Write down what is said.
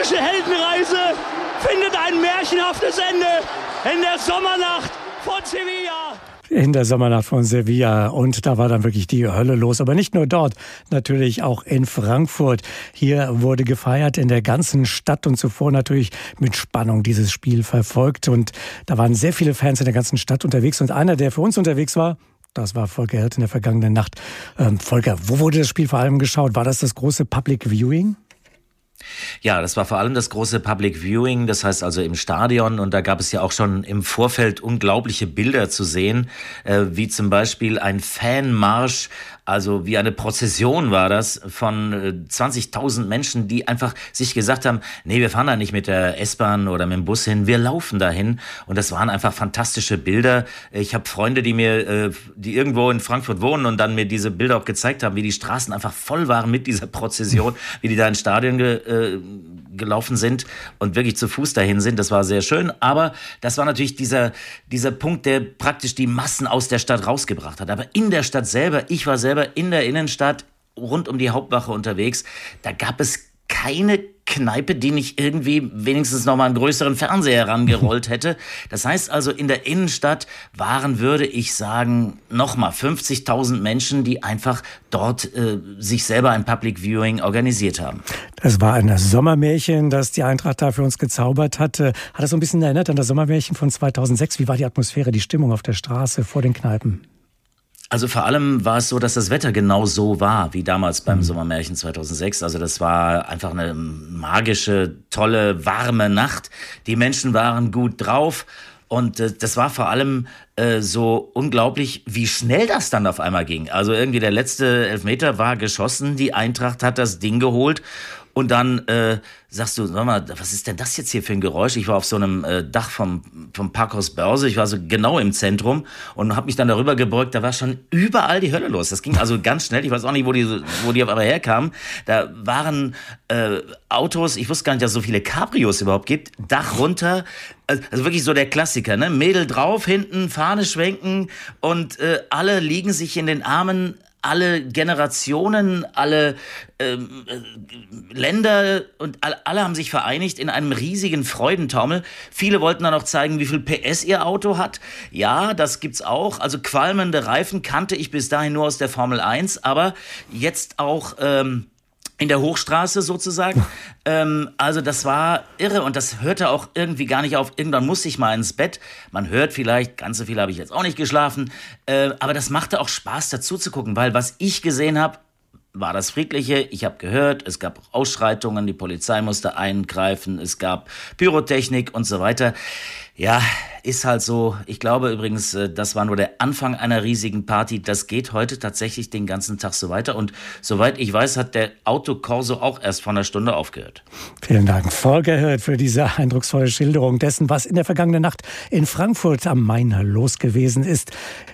fantastische Heldenreise findet ein märchenhaftes Ende in der Sommernacht von Sevilla in der Sommernacht von Sevilla. Und da war dann wirklich die Hölle los. Aber nicht nur dort, natürlich auch in Frankfurt. Hier wurde gefeiert in der ganzen Stadt und zuvor natürlich mit Spannung dieses Spiel verfolgt. Und da waren sehr viele Fans in der ganzen Stadt unterwegs. Und einer, der für uns unterwegs war, das war Volker Hirt in der vergangenen Nacht. Ähm, Volker, wo wurde das Spiel vor allem geschaut? War das das große Public Viewing? Ja, das war vor allem das große Public Viewing, das heißt also im Stadion. Und da gab es ja auch schon im Vorfeld unglaubliche Bilder zu sehen, äh, wie zum Beispiel ein Fanmarsch also wie eine Prozession war das von 20.000 äh, Menschen, die einfach sich gesagt haben, nee, wir fahren da nicht mit der S-Bahn oder mit dem Bus hin, wir laufen dahin. Und das waren einfach fantastische Bilder. Ich habe Freunde, die mir, äh, die irgendwo in Frankfurt wohnen und dann mir diese Bilder auch gezeigt haben, wie die Straßen einfach voll waren mit dieser Prozession, wie die da ins Stadion ge, äh, gelaufen sind und wirklich zu Fuß dahin sind. Das war sehr schön. Aber das war natürlich dieser, dieser Punkt, der praktisch die Massen aus der Stadt rausgebracht hat. Aber in der Stadt selber, ich war selber selber in der Innenstadt rund um die Hauptwache unterwegs. Da gab es keine Kneipe, die nicht irgendwie wenigstens noch mal einen größeren Fernseher herangerollt hätte. Das heißt also, in der Innenstadt waren, würde ich sagen, noch mal 50.000 Menschen, die einfach dort äh, sich selber ein Public Viewing organisiert haben. Das war ein Sommermärchen, das die Eintracht da für uns gezaubert hat. Hat das so ein bisschen erinnert an das Sommermärchen von 2006? Wie war die Atmosphäre, die Stimmung auf der Straße vor den Kneipen? Also vor allem war es so, dass das Wetter genau so war wie damals beim mhm. Sommermärchen 2006. Also das war einfach eine magische, tolle, warme Nacht. Die Menschen waren gut drauf. Und äh, das war vor allem äh, so unglaublich, wie schnell das dann auf einmal ging. Also irgendwie der letzte Elfmeter war geschossen, die Eintracht hat das Ding geholt und dann äh, sagst du, sag mal, was ist denn das jetzt hier für ein Geräusch? Ich war auf so einem äh, Dach vom, vom Parkhaus Börse, ich war so genau im Zentrum und habe mich dann darüber gebeugt, da war schon überall die Hölle los. Das ging also ganz schnell, ich weiß auch nicht, wo die, wo die auf einmal herkamen. Da waren äh, Autos, ich wusste gar nicht, dass es so viele Cabrios überhaupt gibt, Dach runter, also wirklich so der Klassiker, ne? Mädel drauf, hinten, Fahne schwenken und äh, alle liegen sich in den Armen alle Generationen, alle ähm, äh, Länder und alle, haben sich vereinigt in einem riesigen Freudentaumel. Viele wollten dann auch zeigen, wie viel PS ihr Auto hat. Ja, das gibt's auch. Also qualmende Reifen kannte ich bis dahin nur aus der Formel 1, aber jetzt auch ähm, in der Hochstraße sozusagen. ähm, also das war irre und das hörte auch irgendwie gar nicht auf. Irgendwann musste ich mal ins Bett. Man hört vielleicht, ganz so viel habe ich jetzt auch nicht geschlafen, äh, aber das machte auch Spaß dazu zu gucken, weil was ich gesehen habe, war das Friedliche. Ich habe gehört, es gab Ausschreitungen, die Polizei musste eingreifen, es gab Pyrotechnik und so weiter. Ja, ist halt so. Ich glaube übrigens, äh, das war nur der Anfang einer riesigen Party. Das geht heute tatsächlich den ganzen Tag so weiter. Und soweit ich weiß, hat der Autokorso auch erst vor einer Stunde aufgehört. Vielen Dank, Volker für diese eindrucksvolle Schilderung dessen, was in der vergangenen Nacht in Frankfurt am Main los gewesen ist.